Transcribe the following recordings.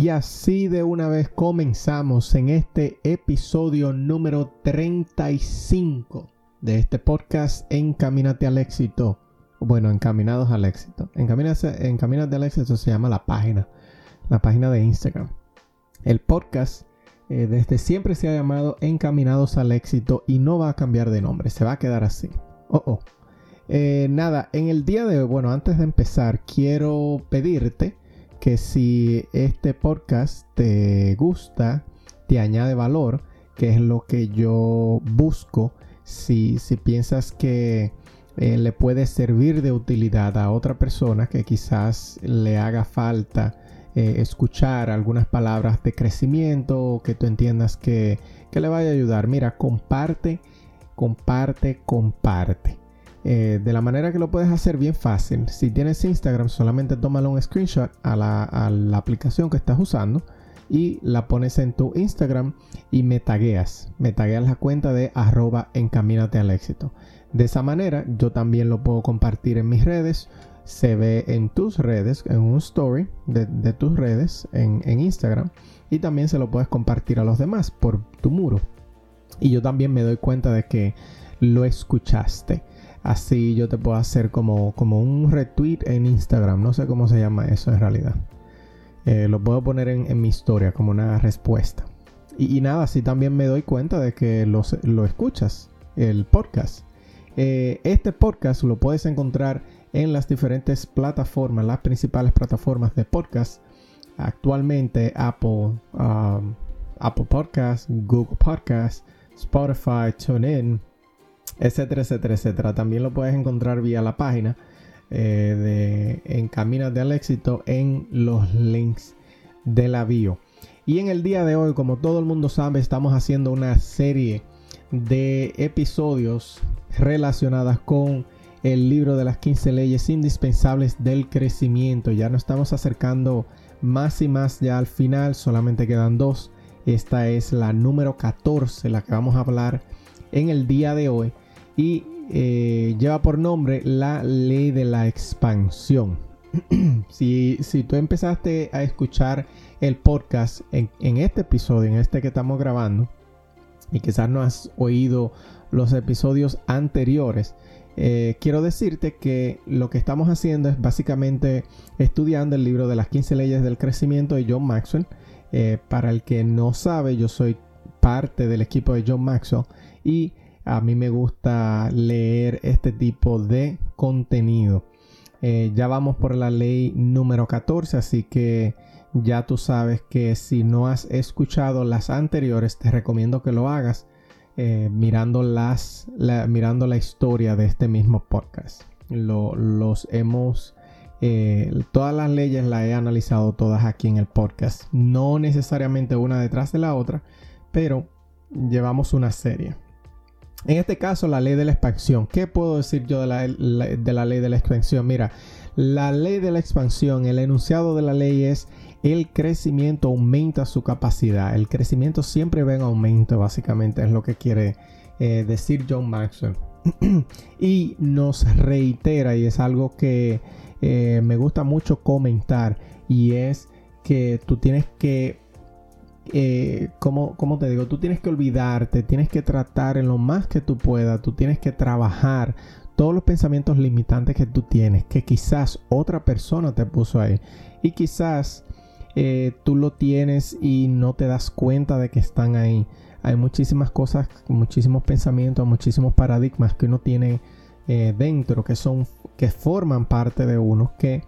Y así de una vez comenzamos en este episodio número 35 de este podcast Encamínate al éxito. Bueno, Encaminados al éxito. Encamínate, Encamínate al éxito se llama la página, la página de Instagram. El podcast eh, desde siempre se ha llamado Encaminados al éxito y no va a cambiar de nombre, se va a quedar así. Oh, oh. Eh, nada, en el día de hoy, bueno, antes de empezar, quiero pedirte que si este podcast te gusta, te añade valor, que es lo que yo busco, si, si piensas que eh, le puede servir de utilidad a otra persona que quizás le haga falta eh, escuchar algunas palabras de crecimiento o que tú entiendas que, que le vaya a ayudar, mira, comparte, comparte, comparte. Eh, de la manera que lo puedes hacer bien fácil. Si tienes Instagram, solamente tómale un screenshot a la, aplicación que estás usando y la pones en tu Instagram y me tagueas. Me tagueas la cuenta de arroba encamínate al éxito. De esa manera yo también lo puedo compartir en mis redes. Se ve en tus redes, en un story de, tus redes en, en Instagram. Y también se lo puedes compartir a los demás por tu muro. Y yo también me doy cuenta de que lo escuchaste. Así yo te puedo hacer como, como un retweet en Instagram. No sé cómo se llama eso en realidad. Eh, lo puedo poner en, mi historia como una respuesta. Y, nada, así también me doy cuenta de que lo, lo escuchas, el podcast. Eh, este podcast lo puedes encontrar en las diferentes plataformas, las principales plataformas de podcast. Actualmente Apple, um, Apple Podcast, Google Podcast, Spotify, TuneIn, etcétera, etcétera, etcétera. También lo puedes encontrar vía la página eh, de Encamínate al éxito en los links de la bio. Y en el día de hoy, como todo el mundo sabe, estamos haciendo una serie de episodios relacionadas con el libro de las 15 leyes indispensables del crecimiento. Ya nos estamos acercando más y más ya al final, solamente quedan dos. Esta es la número 14, la que vamos a hablar en el día de hoy y eh, lleva por nombre la ley de la expansión. si, tú empezaste a escuchar el podcast en, este episodio, en este que estamos grabando, y quizás no has oído los episodios anteriores, eh, quiero decirte que lo que estamos haciendo es básicamente estudiando el libro de las 15 leyes del crecimiento de John Maxwell. Eh, para el que no sabe, yo soy parte del equipo de John Maxwell y a mí me gusta leer este tipo de contenido. Eh, ya vamos por la ley número 14, así que ya tú sabes que si no has escuchado las anteriores, te recomiendo que lo hagas eh, mirando, las, la, mirando la historia de este mismo podcast. los hemos... Eh, todas las leyes las he analizado todas aquí en el podcast. No necesariamente una detrás de la otra, pero llevamos una serie. En este caso, la ley de la expansión. ¿Qué puedo decir yo de la, ley de la expansión? Mira, la ley de la expansión, el enunciado de la ley es el crecimiento aumenta su capacidad. El crecimiento siempre va en aumento, básicamente, es lo que quiere eh, decir John Maxwell. y nos reitera, y es algo que eh, me gusta mucho comentar, y es que tú tienes que eh, como, te digo, tú tienes que olvidarte, tienes que tratar en lo más que tú puedas, tú tienes que trabajar todos los pensamientos limitantes que tú tienes, que quizás otra persona te puso ahí. Y quizás eh, tú lo tienes y no te das cuenta de que están ahí. Hay muchísimas cosas, muchísimos pensamientos, muchísimos paradigmas que uno tiene eh, dentro, que son, que forman parte de uno, que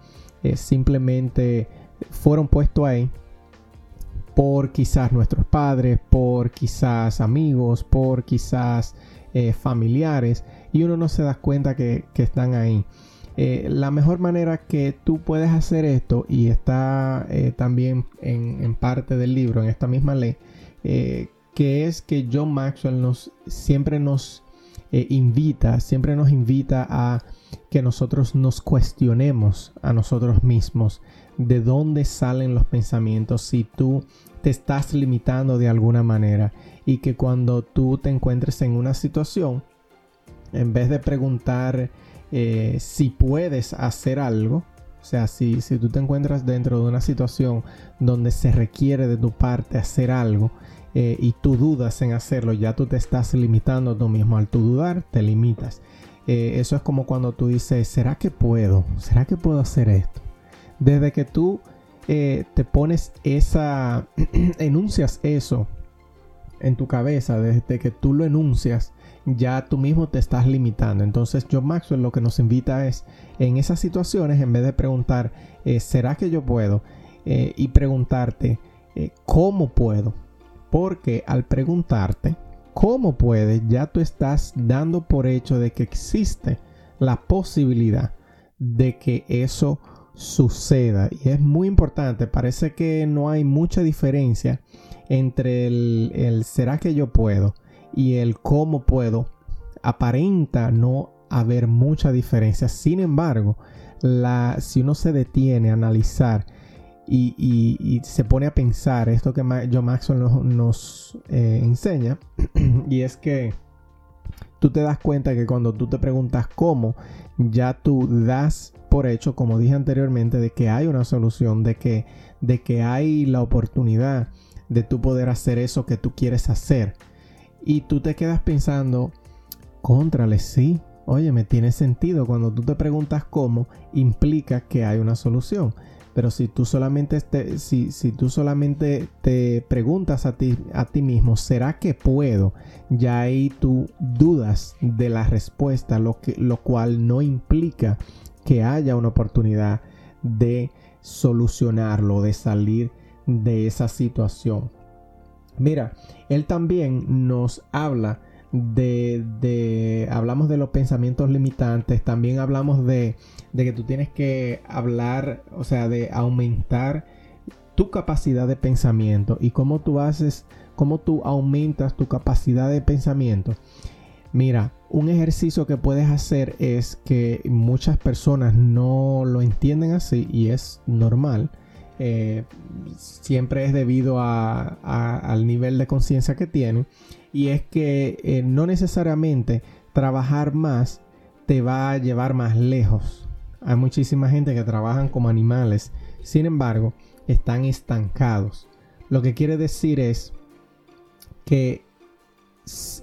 simplemente fueron puestos ahí por quizás nuestros padres, por quizás amigos, por quizás eh, familiares y uno no se da cuenta que, están ahí. Eh, la mejor manera que tú puedes hacer esto y está eh, también en, parte del libro, en esta misma ley, que es que John Maxwell nos, siempre nos invita, siempre nos invita a que nosotros nos cuestionemos a nosotros mismos de dónde salen los pensamientos si tú te estás limitando de alguna manera y que cuando tú te encuentres en una situación, en vez de preguntar eh, si puedes hacer algo, o sea, si, si tú te encuentras dentro de una situación donde se requiere de tu parte hacer algo eh, y tú dudas en hacerlo, ya tú te estás limitando tú mismo. Al tú dudar, te limitas. Eh, eso es como cuando tú dices, ¿será que puedo? ¿Será que puedo hacer esto? Desde que tú te pones esa, enuncias eso en tu cabeza, desde que tú lo enuncias, ya tú mismo te estás limitando. Entonces John Maxwell lo que nos invita es, en esas situaciones, en vez de preguntar, eh, ¿será que yo puedo? Eh, y preguntarte, eh, ¿cómo puedo? Porque al preguntarte, ¿cómo puedes? Ya tú estás dando por hecho de que existe la posibilidad de que eso suceda. Y es muy importante, parece que no hay mucha diferencia entre el, será que yo puedo y el cómo puedo. Aparenta no haber mucha diferencia. Sin embargo, la, si uno se detiene a analizar y, se pone a pensar esto que John Maxwell nos, eh, enseña, y es que tú te das cuenta que cuando tú te preguntas cómo, ya tú das por hecho, como dije anteriormente, de que hay una solución, de que, de que hay la oportunidad de tú poder hacer eso que tú quieres hacer. Y tú te quedas pensando, contrale, sí, oye, me tiene sentido. Cuando tú te preguntas cómo, implica que hay una solución. Pero si tú solamente te, si, si tú solamente te preguntas a ti, a ti mismo, ¿será que puedo? Ya ahí tú dudas de la respuesta, lo, que, lo cual no implica que haya una oportunidad de solucionarlo, de salir de esa situación. Mira, él también nos habla de, de, hablamos de los pensamientos limitantes, también hablamos de, de que tú tienes que hablar, o sea, de aumentar tu capacidad de pensamiento y cómo tú haces, cómo tú aumentas tu capacidad de pensamiento. Mira, un ejercicio que puedes hacer es que muchas personas no lo entienden así y es normal. Eh, siempre es debido al nivel de conciencia que tienen. Y es que eh, no necesariamente trabajar más te va a llevar más lejos. Hay muchísima gente que trabajan como animales. Sin embargo, están estancados. Lo que quiere decir es que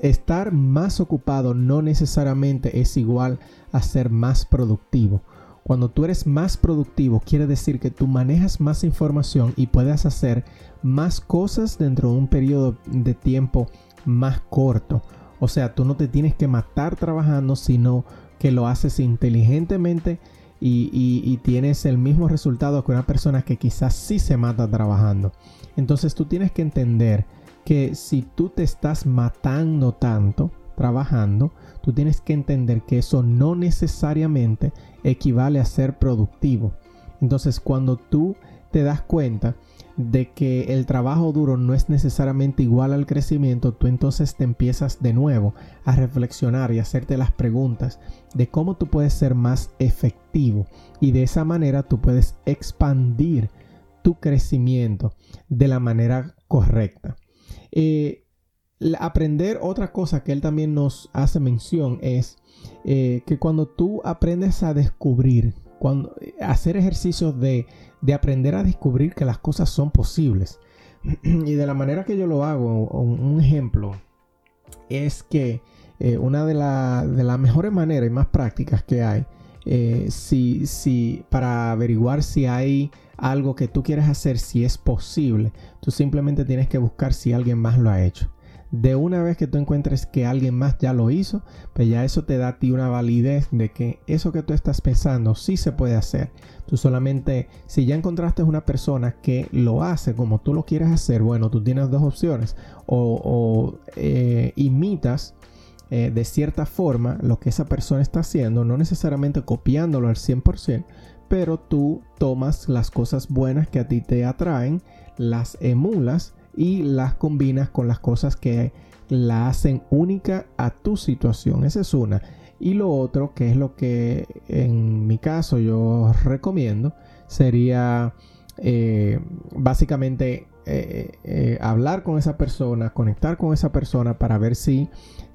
estar más ocupado no necesariamente es igual a ser más productivo. Cuando tú eres más productivo, quiere decir que tú manejas más información y puedes hacer más cosas dentro de un periodo de tiempo más corto. O sea, tú no te tienes que matar trabajando, sino que lo haces inteligentemente y, tienes el mismo resultado que una persona que quizás sí se mata trabajando. Entonces tú tienes que entender que si tú te estás matando tanto trabajando, tú tienes que entender que eso no necesariamente equivale a ser productivo. Entonces cuando tú te das cuenta de que el trabajo duro no es necesariamente igual al crecimiento, tú entonces te empiezas de nuevo a reflexionar y hacerte las preguntas de cómo tú puedes ser más efectivo y de esa manera tú puedes expandir tu crecimiento de la manera correcta. Eh, aprender otra cosa que él también nos hace mención es eh, que cuando tú aprendes a descubrir, cuando hacer ejercicios de, aprender a descubrir que las cosas son posibles. y de la manera que yo lo hago, un, ejemplo es que eh, una de, de, las mejores maneras y más prácticas que hay, si, si, para averiguar si hay algo que tú quieres hacer, si es posible, tú simplemente tienes que buscar si alguien más lo ha hecho. De una vez que tú encuentres que alguien más ya lo hizo, pues ya eso te da a ti una validez de que eso que tú estás pensando sí se puede hacer. Tú solamente, si ya encontraste una persona que lo hace como tú lo quieres hacer, bueno, tú tienes dos opciones. O, eh, imitas eh, de cierta forma lo que esa persona está haciendo, no necesariamente copiándolo al 100%, pero tú tomas las cosas buenas que a ti te atraen, las emulas y las combinas con las cosas que la hacen única a tu situación. Esa es una. Y lo otro, que es lo que en mi caso yo recomiendo, sería eh, básicamente eh, eh, hablar con esa persona, conectar con esa persona para ver si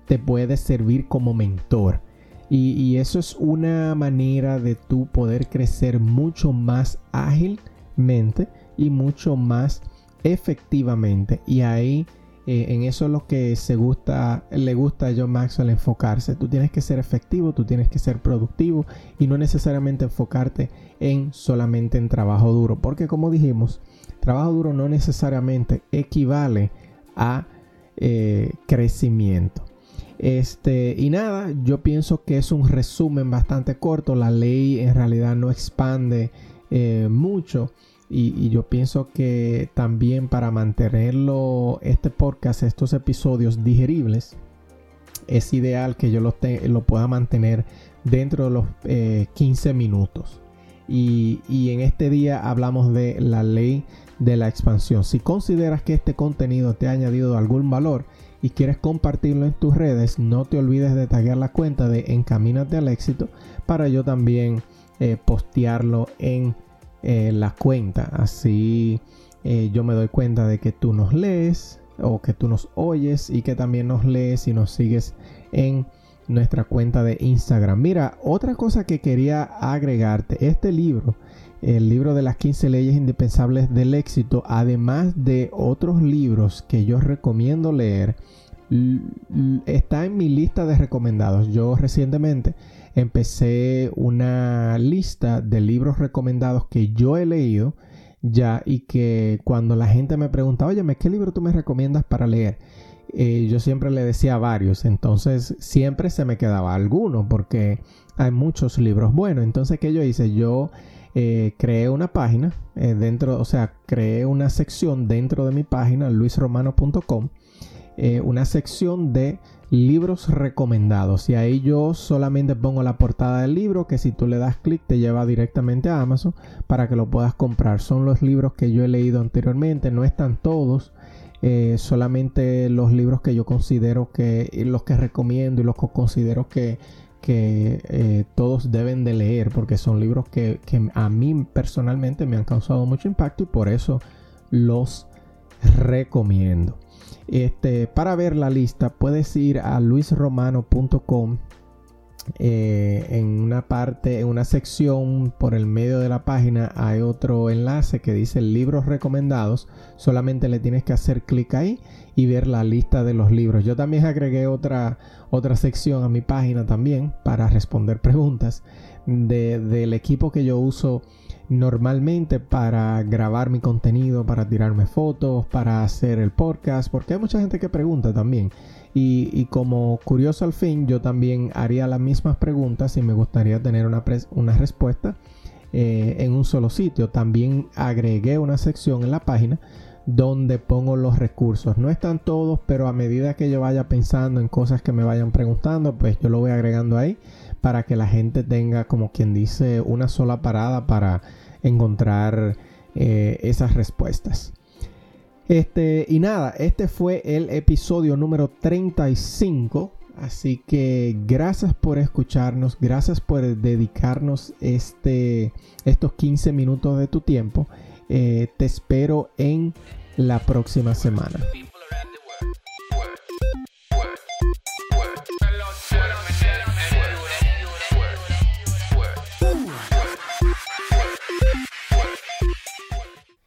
te puede servir como mentor. Y, y eso es una manera de tú poder crecer mucho más ágilmente y mucho más efectivamente. Y ahí eh, en eso es lo que se gusta, le gusta a John Maxwell enfocarse. Tú tienes que ser efectivo, tú tienes que ser productivo y no necesariamente enfocarte en solamente en trabajo duro. Porque como dijimos, trabajo duro no necesariamente equivale a eh, crecimiento. Este, y nada, yo pienso que es un resumen bastante corto. La ley en realidad no expande eh, mucho. Y, yo pienso que también para mantenerlo, este podcast, estos episodios digeribles, es ideal que yo lo, lo pueda mantener dentro de los 15 eh, minutos. Y, y, en este día hablamos de la ley de la expansión. Si consideras que este contenido te ha añadido algún valor y quieres compartirlo en tus redes, no te olvides de taggear la cuenta de Encamínate al éxito para yo también eh, postearlo en eh, la cuenta. Así eh, yo me doy cuenta de que tú nos lees o que tú nos oyes y que también nos lees y nos sigues en nuestra cuenta de Instagram. Mira, otra cosa que quería agregarte, este libro, el libro de las 15 leyes indispensables del éxito, además de otros libros que yo recomiendo leer, está en mi lista de recomendados. Yo recientemente empecé una lista de libros recomendados que yo he leído ya y que cuando la gente me pregunta, oye, ¿qué libro tú me recomiendas para leer? Eh, yo siempre le decía varios, entonces siempre se me quedaba alguno porque hay muchos libros buenos. Entonces, ¿qué yo hice? Yo eh, creé una página eh, dentro, o sea, creé una sección dentro de mi página, luisromano.com, una sección de libros recomendados. Y ahí yo solamente pongo la portada del libro que si tú le das clic te lleva directamente a Amazon para que lo puedas comprar. Son los libros que yo he leído anteriormente no están todos eh, solamente los libros que yo considero que los que recomiendo y los que considero que, que eh, todos deben de leer porque son libros que, que a mí personalmente me han causado mucho impacto y por eso los recomiendo este, para ver la lista puedes ir a luisromano.com eh, en una parte, en una sección por el medio de la página hay otro enlace que dice libros recomendados. Solamente le tienes que hacer clic ahí y ver la lista de los libros. Yo también agregué otra, otra sección a mi página también para responder preguntas del equipo que yo uso normalmente para grabar mi contenido, para tirarme fotos, para hacer el podcast, porque hay mucha gente que pregunta también. Y, como curioso al fin, yo también haría las mismas preguntas y me gustaría tener una, respuesta eh, en un solo sitio. También agregué una sección en la página donde pongo los recursos. No están todos, pero a medida que yo vaya pensando en cosas que me vayan preguntando, pues yo lo voy agregando ahí para que la gente tenga, como quien dice, una sola parada para encontrar eh, esas respuestas. Este, y nada, este fue el episodio número 35. Así que gracias por escucharnos, gracias por dedicarnos este, estos 15 minutos de tu tiempo. Eh, te espero en la próxima semana.